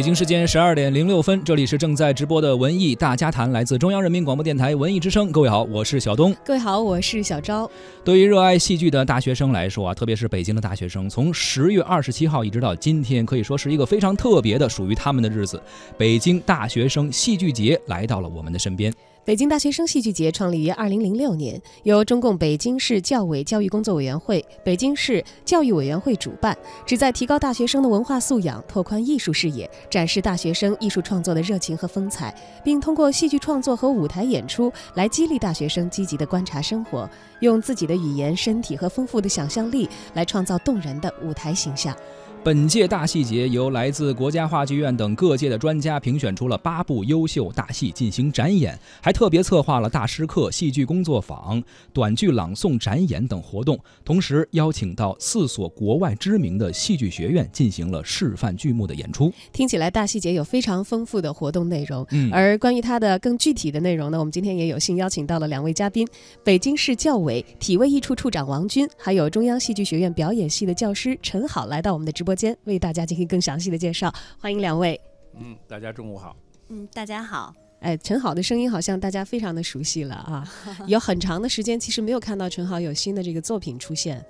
北京时间十二点零六分，这里是正在直播的文艺大家谈，来自中央人民广播电台文艺之声。各位好，我是小东。各位好，我是小昭。对于热爱戏剧的大学生来说啊，特别是北京的大学生，从十月二十七号一直到今天，可以说是一个非常特别的属于他们的日子。北京大学生戏剧节来到了我们的身边。北京大学生戏剧节创立于二零零六年，由中共北京市教委教育工作委员会、北京市教育委员会主办，旨在提高大学生的文化素养，拓宽艺术视野，展示大学生艺术创作的热情和风采，并通过戏剧创作和舞台演出来激励大学生积极的观察生活，用自己的语言、身体和丰富的想象力来创造动人的舞台形象。本届大戏节由来自国家话剧院等各界的专家评选出了八部优秀大戏进行展演，还特别策划了大师课、戏剧工作坊、短剧朗诵展演等活动，同时邀请到四所国外知名的戏剧学院进行了示范剧目的演出。听起来大戏节有非常丰富的活动内容，嗯而关于它的更具体的内容呢，我们今天也有幸邀请到了两位嘉宾：北京市教委体卫艺处处长王军，还有中央戏剧学院表演系的教师陈好，来到我们的直播间，为大家进行更详细的介绍。欢迎两位。嗯，大家中午好。嗯，大家好。哎，陈好的声音好像大家非常的熟悉了啊，有很长的时间其实没有看到陈好有新的这个作品出现。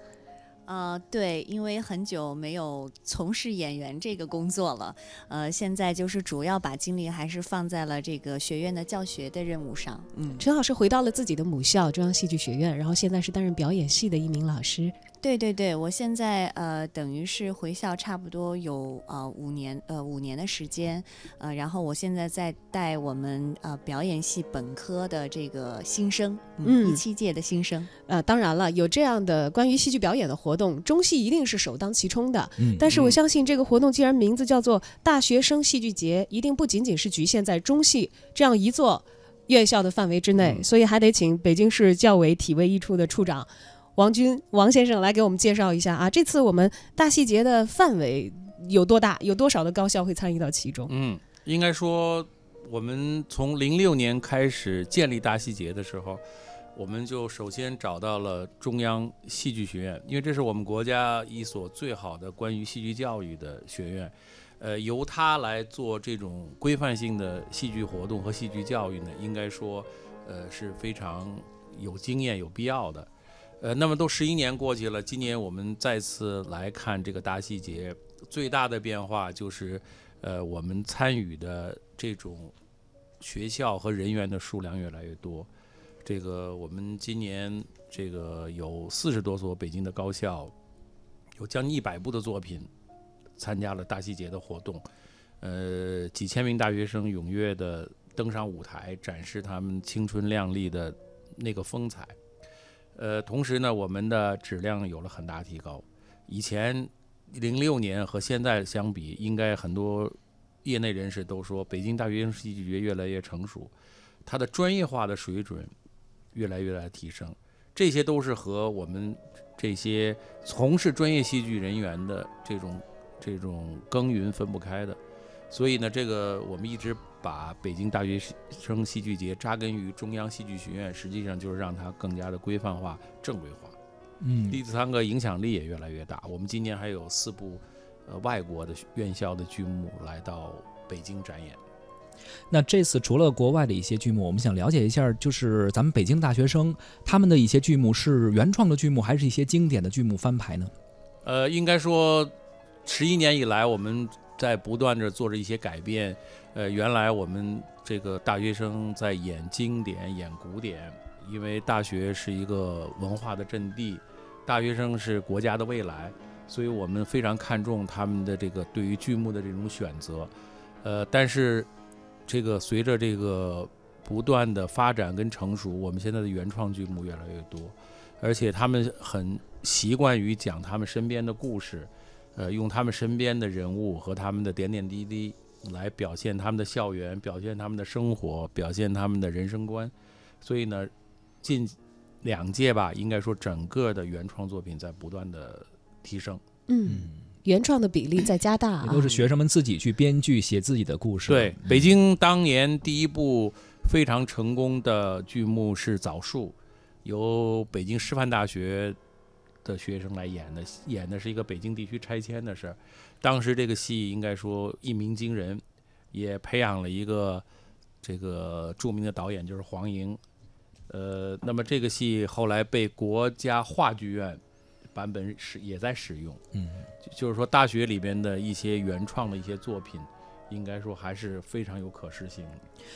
呃，对，因为很久没有从事演员这个工作了，呃，现在就是主要把精力还是放在了这个学院的教学的任务上。嗯，陈老师回到了自己的母校中央戏剧学院，然后现在是担任表演系的一名老师。对对对，我现在呃等于是回校差不多有呃五年呃五年的时间，呃，然后我现在在带我们呃表演系本科的这个新生，嗯一七届的新生。呃，当然了，有这样的关于戏剧表演的活动，中戏一定是首当其冲的。嗯但是我嗯相信这个活动既然名字叫做大学生戏剧节，一定不仅仅是局限在中戏这样一座院校的范围之内，嗯所以还得请北京市教委体卫一处的处长王军王先生来给我们介绍一下啊，这次我们大戏节的范围有多大，有多少的高校会参与到其中？嗯，应该说，我们从零六年开始建立大戏节的时候，我们就首先找到了中央戏剧学院，因为这是我们国家一所最好的关于戏剧教育的学院。呃，由它来做这种规范性的戏剧活动和戏剧教育呢，应该说，呃，是非常有经验、有必要的。呃，那么都十一年过去了，今年我们再次来看这个大戏节，最大的变化就是，呃，我们参与的这种学校和人员的数量越来越多。这个我们今年这个有四十多所北京的高校，有将近一百部的作品参加了大戏节的活动，呃，几千名大学生踊跃的登上舞台，展示他们青春靓丽的那个风采。呃，同时呢，我们的质量有了很大提高。以前零六年和现在相比，应该很多业内人士都说，北京大学生戏剧节越来越成熟，它的专业化的水准越来越来提升。这些都是和我们这些从事专业戏剧人员的这种这种耕耘分不开的。所以呢，这个我们一直把北京大学生戏剧节扎根于中央戏剧学院，实际上就是让它更加的规范化、正规化。嗯第三个影响力也越来越大。我们今年还有四部呃外国的院校的剧目来到北京展演。那这次除了国外的一些剧目，我们想了解一下，就是咱们北京大学生他们的一些剧目是原创的剧目，还是一些经典的剧目翻拍呢？呃，应该说，十一年以来，我们在不断的做着一些改变。呃，原来我们这个大学生在演经典、演古典，因为大学是一个文化的阵地，大学生是国家的未来，所以我们非常看重他们的这个对于剧目的这种选择。呃，但是这个随着这个不断的发展跟成熟，我们现在的原创剧目越来越多，而且他们很习惯于讲他们身边的故事，呃，用他们身边的人物和他们的点点滴滴来表现他们的校园，表现他们的生活，表现他们的人生观。所以呢，近两届吧，应该说整个的原创作品在不断的提升。嗯，原创的比例在加大、都是学生们自己去编剧写自己的故事。对，嗯北京当年第一部非常成功的剧目是《枣树》，由北京师范大学的学生来演的，演的是一个北京地区拆迁的事儿。当时这个戏应该说一鸣惊人，也培养了一个这个著名的导演，就是黄莹。呃，那么这个戏后来被国家话剧院版本使也在使用，嗯，就就是说大学里边的一些原创的一些作品，应该说还是非常有可视性的。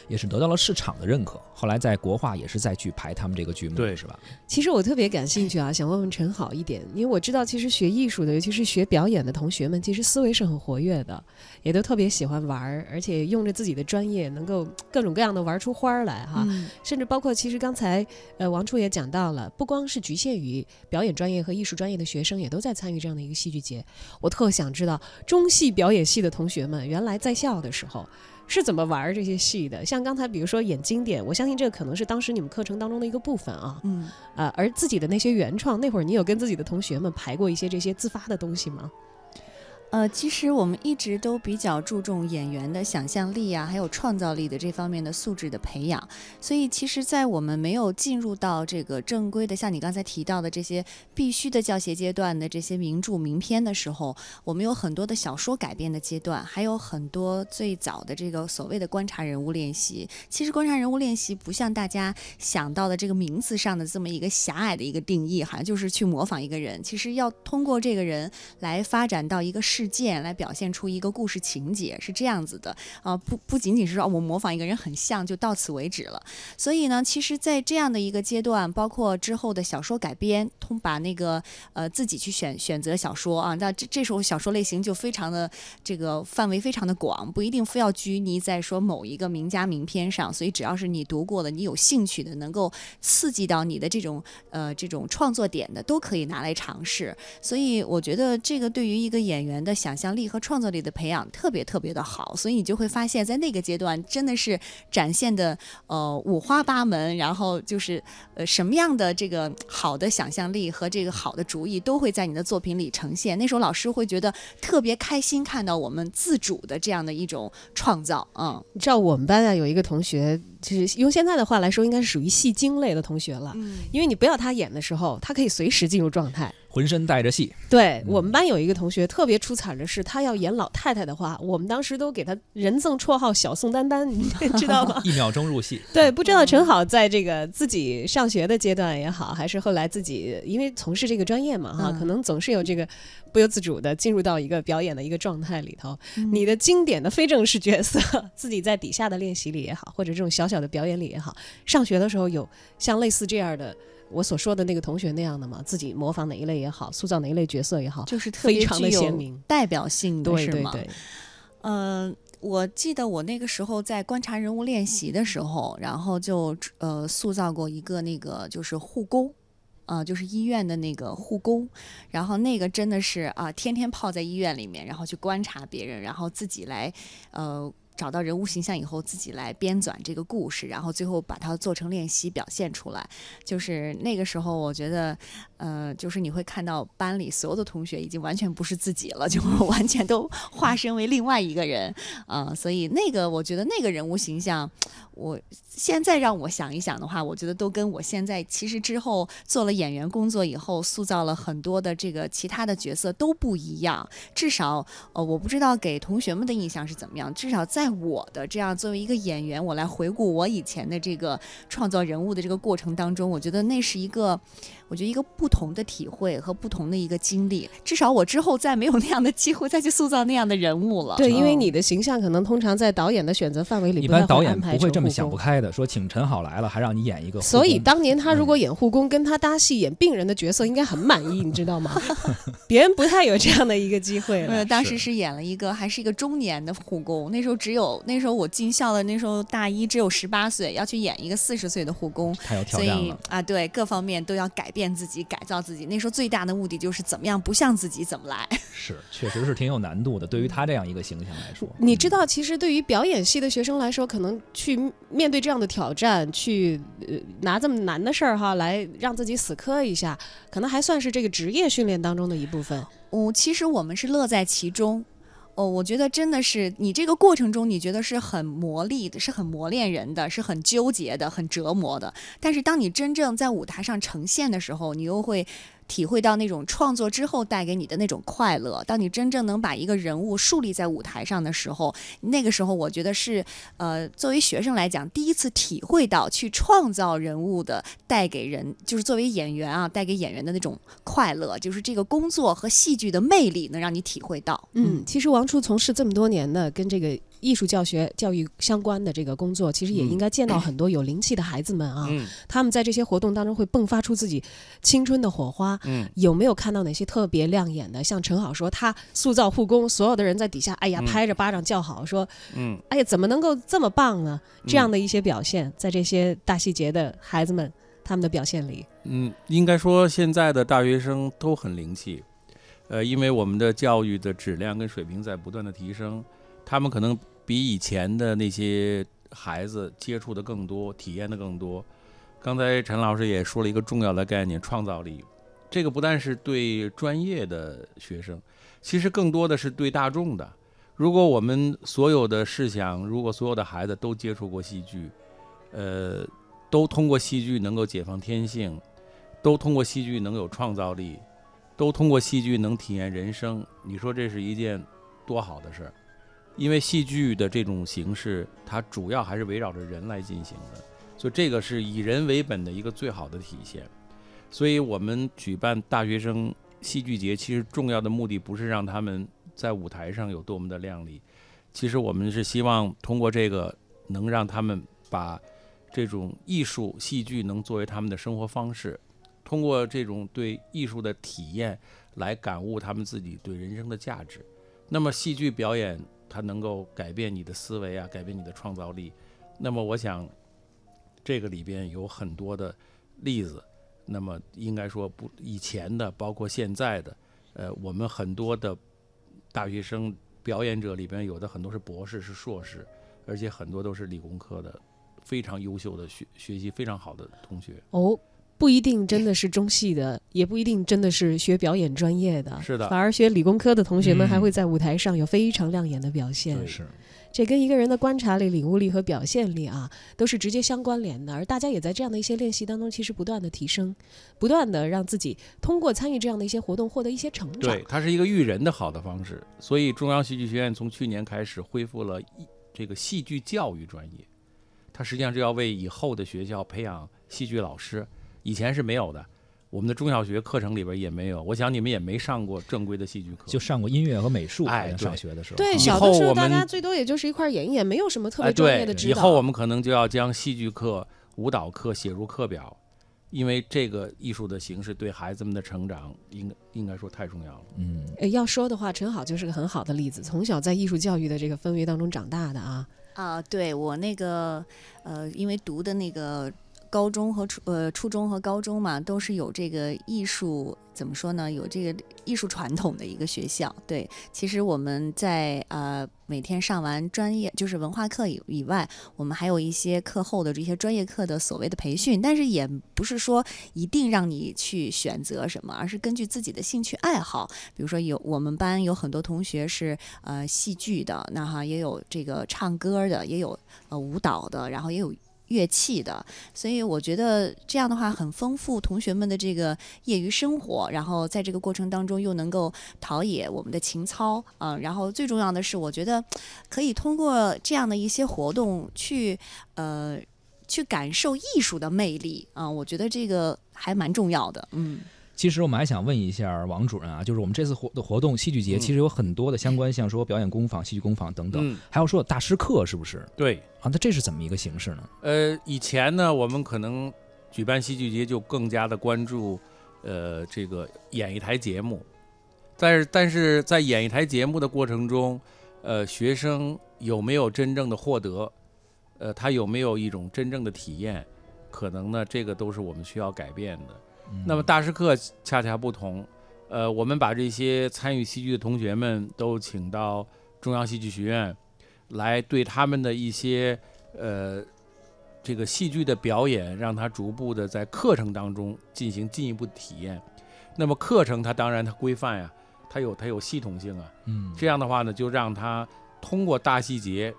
也是得到了市场的认可。后来在国画也是再去排他们这个剧目，对是吧？其实我特别感兴趣啊，想问问陈好一点，因为我知道其实学艺术的，尤其是学表演的同学们，其实思维是很活跃的，也都特别喜欢玩儿，而且用着自己的专业，能够各种各样的玩出花儿来哈。嗯甚至包括，其实刚才呃王处也讲到了，不光是局限于表演专业和艺术专业的学生，也都在参与这样的一个戏剧节。我特想知道，中戏表演系的同学们原来在校的时候是怎么玩这些戏的？像刚才比如说演经典，我相信这个可能是当时你们课程当中的一个部分啊。嗯。呃，而自己的那些原创，那会儿你有跟自己的同学们排过一些这些自发的东西吗？呃，其实我们一直都比较注重演员的想象力啊，还有创造力的这方面的素质的培养。所以，其实，在我们没有进入到这个正规的，像你刚才提到的这些必须的教学阶段的这些名著名篇的时候，我们有很多的小说改编的阶段，还有很多最早的这个所谓的观察人物练习。其实，观察人物练习不像大家想到的这个名字上的这么一个狭隘的一个定义，好像就是去模仿一个人。其实要通过这个人来发展到一个事件，来表现出一个故事情节，是这样子的啊、不不仅仅是说我模仿一个人很像就到此为止了。所以呢，其实，在这样的一个阶段，包括之后的小说改编，通把那个呃自己去选选择小说啊，那这这时候小说类型就非常的这个范围非常的广，不一定非要拘泥在说某一个名家名篇上。所以只要是你读过的，你有兴趣的，能够刺激到你的这种呃这种创作点的，都可以拿来尝试。所以我觉得这个对于一个演员的想象力和创造力的培养特别特别的好，所以你就会发现在那个阶段真的是展现的呃五花八门，然后就是呃什么样的这个好的想象力和这个好的主意都会在你的作品里呈现。那时候老师会觉得特别开心，看到我们自主的这样的一种创造，嗯你知道我们班啊有一个同学，就是用现在的话来说，应该是属于戏精类的同学了。嗯因为你不要他演的时候，他可以随时进入状态。浑身带着戏，对嗯我们班有一个同学特别出彩的是，他要演老太太的话，我们当时都给他人赠绰号“小宋丹丹”，你知道吗？一秒钟入戏。对，不知道陈好在这个自己上学的阶段也好，还是后来自己因为从事这个专业嘛哈，嗯可能总是有这个不由自主的进入到一个表演的一个状态里头。嗯你的经典的非正式角色，自己在底下的练习里也好，或者这种小小的表演里也好，上学的时候有像类似这样的我所说的那个同学那样的嘛？自己模仿哪一类也好，塑造哪一类角色也好，就是特别非常的具有鲜明。代表性的，是吗？对对对，嗯，我记得我那个时候在观察人物练习的时候，然后就呃塑造过一个那个就是护工。啊、就是医院的那个护工，然后那个真的是啊、天天泡在医院里面，然后去观察别人，然后自己来，呃，找到人物形象以后，自己来编纂这个故事，然后最后把它做成练习表现出来。就是那个时候，我觉得，呃，就是你会看到班里所有的同学已经完全不是自己了，就完全都化身为另外一个人，啊、所以那个我觉得那个人物形象，我现在让我想一想的话，我觉得都跟我现在其实之后做了演员工作以后，塑造了很多的这个其他的角色都不一样。至少，呃，我不知道给同学们的印象是怎么样。至少在我的这样作为一个演员，我来回顾我以前的这个创造人物的这个过程当中，我觉得那是一个，我觉得一个不同的体会和不同的一个经历。至少我之后再没有那样的机会再去塑造那样的人物了。对，因为嗯你的形象可能通常在导演的选择范围里，一般导演不会这么想不开的，说请陈好来了，还让你演一个。所以当年他如果嗯演护工，跟他搭戏演病人的角色，应该很满意，你知道吗？别人不太有这样的一个机会呃，了。当时是演了一个，还是一个中年的护工。那时候只有那时候我进校的那时候大一只有十八岁，要去演一个四十岁的护工，太有挑所战了。以啊，对各方面都要改变自己、改造自己。那时候最大的目的就是怎么样不像自己怎么来。是，确实是挺有难度的。对于他这样一个形象来说，你知道，其实对于表演系的学生来说，可能去面对这样的挑战，去呃拿这么难的事儿哈，来让自己死磕一下，可能还算是这个职业训练当中的一部分。嗯，其实我们是乐在其中。哦，我觉得真的是你这个过程中，你觉得是很磨砺的，是很磨练人的，是很纠结的，很折磨的。但是当你真正在舞台上呈现的时候，你又会体会到那种创作之后带给你的那种快乐。当你真正能把一个人物树立在舞台上的时候，那个时候我觉得是呃，作为学生来讲，第一次体会到去创造人物的带给人，就是作为演员啊，带给演员的那种快乐，就是这个工作和戏剧的魅力能让你体会到。嗯，其实王初从事这么多年的跟这个艺术教学、教育相关的这个工作，其实也嗯应该见到很多有灵气的孩子们啊。嗯他们在这些活动当中会迸发出自己青春的火花。嗯有没有看到哪些特别亮眼的？像陈好说，他塑造护工，所有的人在底下，哎呀，嗯拍着巴掌叫好，说，嗯，哎呀，怎么能够这么棒呢？这样的一些表现，在这些大细节的孩子们他们的表现里，嗯，应该说现在的大学生都很灵气，呃，因为我们的教育的质量跟水平在不断的提升，他们可能比以前的那些孩子接触的更多，体验的更多。刚才陈老师也说了一个重要的概念——创造力。这个不但是对专业的学生，其实更多的是对大众的。如果我们所有的事想，如果所有的孩子都接触过戏剧，呃，都通过戏剧能够解放天性，都通过戏剧能有创造力，都通过戏剧能体验人生。你说这是一件多好的事儿？因为戏剧的这种形式，它主要还是围绕着人来进行的，所以这个是以人为本的一个最好的体现。所以我们举办大学生戏剧节，其实重要的目的不是让他们在舞台上有多么的亮丽，其实我们是希望通过这个能让他们把这种艺术戏剧能作为他们的生活方式，通过这种对艺术的体验来感悟他们自己对人生的价值。那么戏剧表演它能够改变你的思维啊，改变你的创造力。那么我想这个里边有很多的例子。那么应该说不以前的，包括现在的，呃，我们很多的大学生表演者里边有的很多是博士是硕士，而且很多都是理工科的，非常优秀的学学习非常好的同学。哦，不一定真的是中戏的，也不一定真的是学表演专业的，是的反而学理工科的同学们嗯还会在舞台上有非常亮眼的表现。对是这跟一个人的观察力、领悟力和表现力啊，都是直接相关联的。而大家也在这样的一些练习当中，其实不断的提升，不断的让自己通过参与这样的一些活动获得一些成长。对，它是一个育人的好的方式。所以中央戏剧学院从去年开始恢复了一这个戏剧教育专业，它实际上是要为以后的学校培养戏剧老师，以前是没有的。我们的中小学课程里边也没有，我想你们也没上过正规的戏剧课，就上过音乐和美术，哎上学的时候。对，小的时候大家最多也就是一块演一演，没有什么特哎，别专业的，指导。以后我们可能就要将戏剧课、舞蹈课写入课表，因为这个艺术的形式对孩子们的成长，应该应该说太重要了。嗯，呃要说的话，陈好就是个很好的例子，从小在艺术教育的这个氛围当中长大的啊。啊、对我那个呃，因为读的那个高中和初呃初中和高中嘛，都是有这个艺术怎么说呢？有这个艺术传统的一个学校。对，其实我们在呃每天上完专业就是文化课以以外，我们还有一些课后的这些专业课的所谓的培训，但是也不是说一定让你去选择什么，而是根据自己的兴趣爱好。比如说有我们班有很多同学是呃戏剧的，那哈也有这个唱歌的，也有呃舞蹈的，然后也有。乐器的，所以我觉得这样的话很丰富同学们的这个业余生活，然后在这个过程当中又能够陶冶我们的情操啊、然后最重要的是，我觉得可以通过这样的一些活动去呃去感受艺术的魅力啊、我觉得这个还蛮重要的，嗯。其实我们还想问一下王主任啊，就是我们这次活的活动戏剧节，嗯其实有很多的相关，像说表演工坊、戏剧工坊等等，嗯，还有说有大师课，是不是？对，啊，那这是怎么一个形式呢？呃，以前呢，我们可能举办戏剧节就更加的关注，呃，这个演一台节目，但是但是在演一台节目的过程中，呃，学生有没有真正的获得，呃，他有没有一种真正的体验，可能呢，这个都是我们需要改变的。那么大师课恰恰不同，呃，我们把这些参与戏剧的同学们都请到中央戏剧学院来，对他们的一些呃这个戏剧的表演，让他逐步的在课程当中进行进一步体验。那么课程它当然它规范呀，它有它有系统性啊，嗯，这样的话呢，就让他通过大细节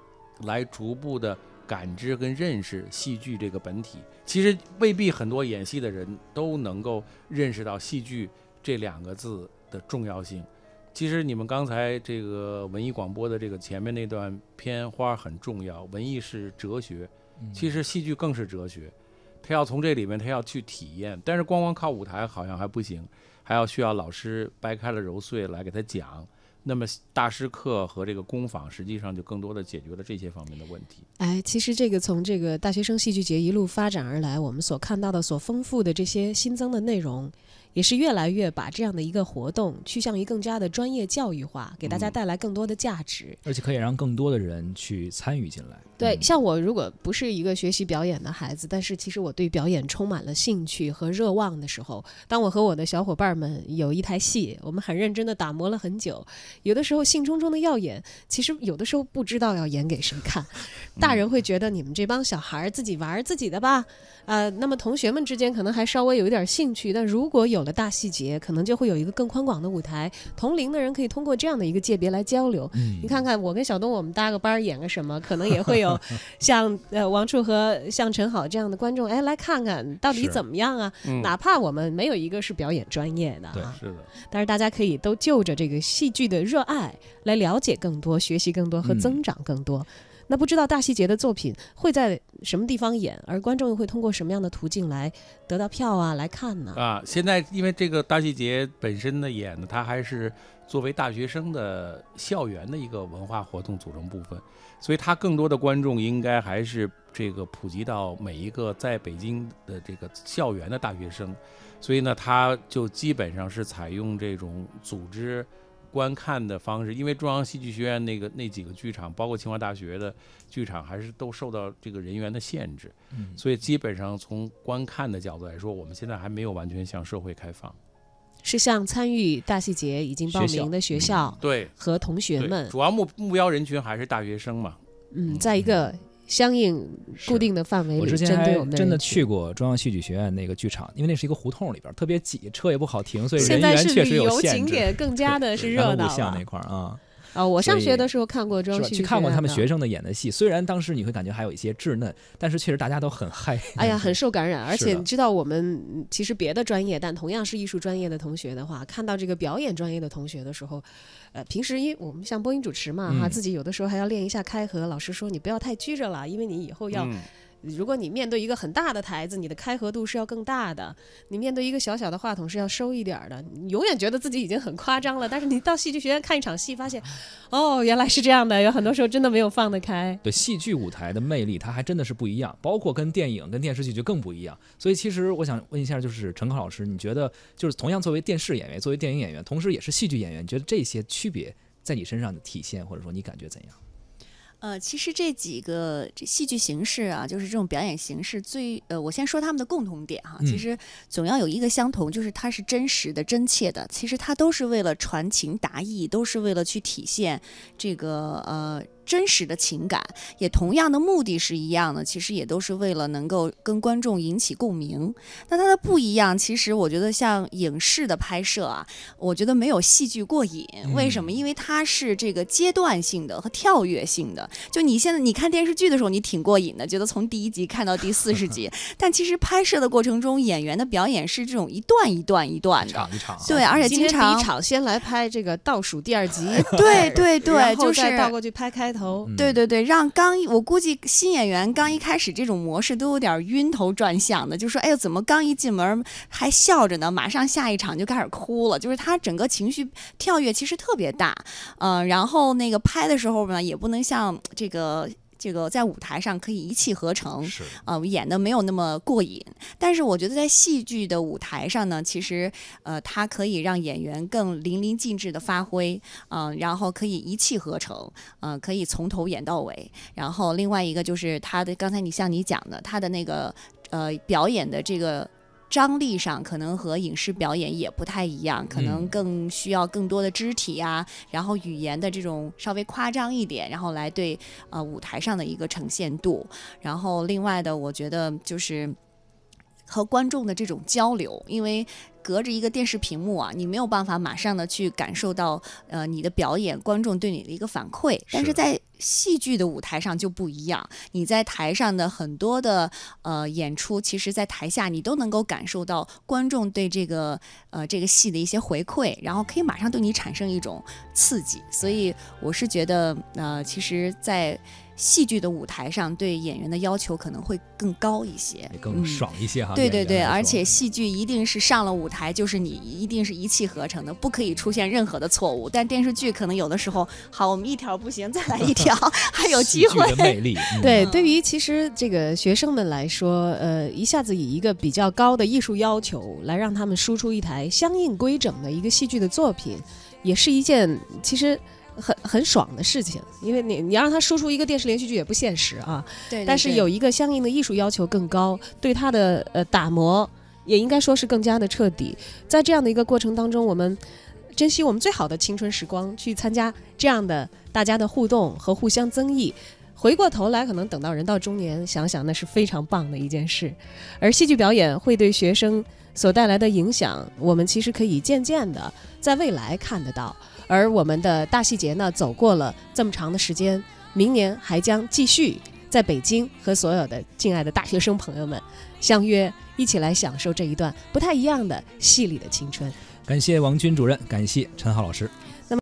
来逐步的感知跟认识戏剧这个本体。其实未必很多演戏的人都能够认识到戏剧这两个字的重要性。其实你们刚才这个文艺广播的这个前面那段片花很重要，文艺是哲学，其实戏剧更是哲学。他要从这里面他要去体验，但是光光靠舞台好像还不行，还要需要老师掰开了揉碎来给他讲。那么大师课和这个工坊实际上就更多的解决了这些方面的问题。哎，其实这个从这个大学生戏剧节一路发展而来，我们所看到的、所丰富的这些新增的内容。也是越来越把这样的一个活动趋向于更加的专业教育化，给大家带来更多的价值，而且可以让更多的人去参与进来。对，像我如果不是一个学习表演的孩子，但是其实我对表演充满了兴趣和热望的时候，当我和我的小伙伴们有一台戏，我们很认真的打磨了很久，有的时候兴冲冲的要演，其实有的时候不知道要演给谁看，大人会觉得你们这帮小孩自己玩自己的吧，呃，那么同学们之间可能还稍微有一点兴趣，但如果有的大细节可能就会有一个更宽广的舞台，同龄的人可以通过这样的一个界别来交流。你看看我跟小东，我们搭个班演个什么，可能也会有 像呃王处和像陈好这样的观众，哎，来看看到底怎么样啊？哪怕我们没有一个是表演专业的，对，是的。但是大家可以都就着这个戏剧的热爱来了解更多、学习更多和增长更多。那不知道大戏节的作品会在什么地方演，而观众又会通过什么样的途径来得到票啊来看呢？啊，现在因为这个大戏节本身的演呢，它还是作为大学生的校园的一个文化活动组成部分，所以它更多的观众应该还是这个普及到每一个在北京的这个校园的大学生，所以呢，它就基本上是采用这种组织。观看的方式，因为中央戏剧学院那个那几个剧场，包括清华大学的剧场，还是都受到这个人员的限制，所以基本上从观看的角度来说，我们现在还没有完全向社会开放。是向参与大戏节已经报名的学校对和同学们，主要目目标人群还是大学生嘛。嗯，在一个。相应固定的范围里，我之前还真的去过中央戏剧学院那个剧场，因为那是一个胡同里边，特别挤，车也不好停，所以人员确实有限制。现在是旅游景点更加的是热闹那块儿啊。啊，我上学的时候看过去看过他们学生的演的戏，虽然当时你会感觉还有一些稚嫩，但是确实大家都很嗨。哎呀，很受感染，而 且你知道，我们其实别的专业，但同样是艺术专业的同学的话，看到这个表演专业的同学的时候，呃，平时因我们像播音主持嘛，哈，自己有的时候还要练一下开合，老师说你不要太拘着了，因为你以后要。如果你面对一个很大的台子，你的开合度是要更大的；你面对一个小小的话筒是要收一点的。你永远觉得自己已经很夸张了，但是你到戏剧学院看一场戏，发现，哦，原来是这样的。有很多时候真的没有放得开。对，戏剧舞台的魅力，它还真的是不一样，包括跟电影、跟电视剧就更不一样。所以，其实我想问一下，就是陈康老师，你觉得，就是同样作为电视演员、作为电影演员，同时也是戏剧演员，你觉得这些区别在你身上的体现，或者说你感觉怎样？呃，其实这几个这戏剧形式啊，就是这种表演形式，最呃，我先说他们的共同点哈。其实总要有一个相同，就是它是真实的、真切的。其实它都是为了传情达意，都是为了去体现这个呃。真实的情感，也同样的目的是一样的，其实也都是为了能够跟观众引起共鸣。那它的不一样，其实我觉得像影视的拍摄啊，我觉得没有戏剧过瘾。为什么？因为它是这个阶段性的和跳跃性的。就你现在你看电视剧的时候，你挺过瘾的，觉得从第一集看到第四十集。但其实拍摄的过程中，演员的表演是这种一段一段一段的，场一场。对，而且经常第一场先来拍这个倒数第二集，对对对，就是倒过去拍开。头对对对，让刚我估计新演员刚一开始这种模式都有点晕头转向的，就说哎呦怎么刚一进门还笑着呢，马上下一场就开始哭了，就是他整个情绪跳跃其实特别大，嗯，然后那个拍的时候呢也不能像这个。这个在舞台上可以一气呵成，啊，演的没有那么过瘾。但是我觉得在戏剧的舞台上呢，其实呃，它可以让演员更淋漓尽致的发挥，嗯，然后可以一气呵成，嗯，可以从头演到尾。然后另外一个就是他的刚才你像你讲的，他的那个呃表演的这个。张力上可能和影视表演也不太一样，可能更需要更多的肢体啊，然后语言的这种稍微夸张一点，然后来对呃舞台上的一个呈现度。然后另外的，我觉得就是和观众的这种交流，因为隔着一个电视屏幕啊，你没有办法马上的去感受到呃你的表演观众对你的一个反馈，但是。在戏剧的舞台上就不一样，你在台上的很多的呃演出，其实在台下你都能够感受到观众对这个呃这个戏的一些回馈，然后可以马上对你产生一种刺激。所以我是觉得，呃，其实，在戏剧的舞台上，对演员的要求可能会更高一些，更嗯爽一些哈。对对对，而且戏剧一定是上了舞台就是你一定是一气呵成的，不可以出现任何的错误。但电视剧可能有的时候，好，我们一条不行，再来一条，还有机会戏剧。的魅力，嗯对，嗯对于其实这个学生们来说，呃，一下子以一个比较高的艺术要求来让他们输出一台相应规整的一个戏剧的作品，也是一件其实很很爽的事情。因为你你要让他输出一个电视连续剧也不现实啊，对对但是有一个相应的艺术要求更高，对他的呃打磨也应该说是更加的彻底。在这样的一个过程当中，我们珍惜我们最好的青春时光，去参加这样的大家的互动和互相增益。回过头来，可能等到人到中年，想想那是非常棒的一件事。而戏剧表演会对学生所带来的影响，我们其实可以渐渐的在未来看得到。而我们的大戏节呢，走过了这么长的时间，明年还将继续在北京和所有的敬爱的大学生朋友们相约，一起来享受这一段不太一样的戏里的青春。感谢王军主任，感谢陈浩老师。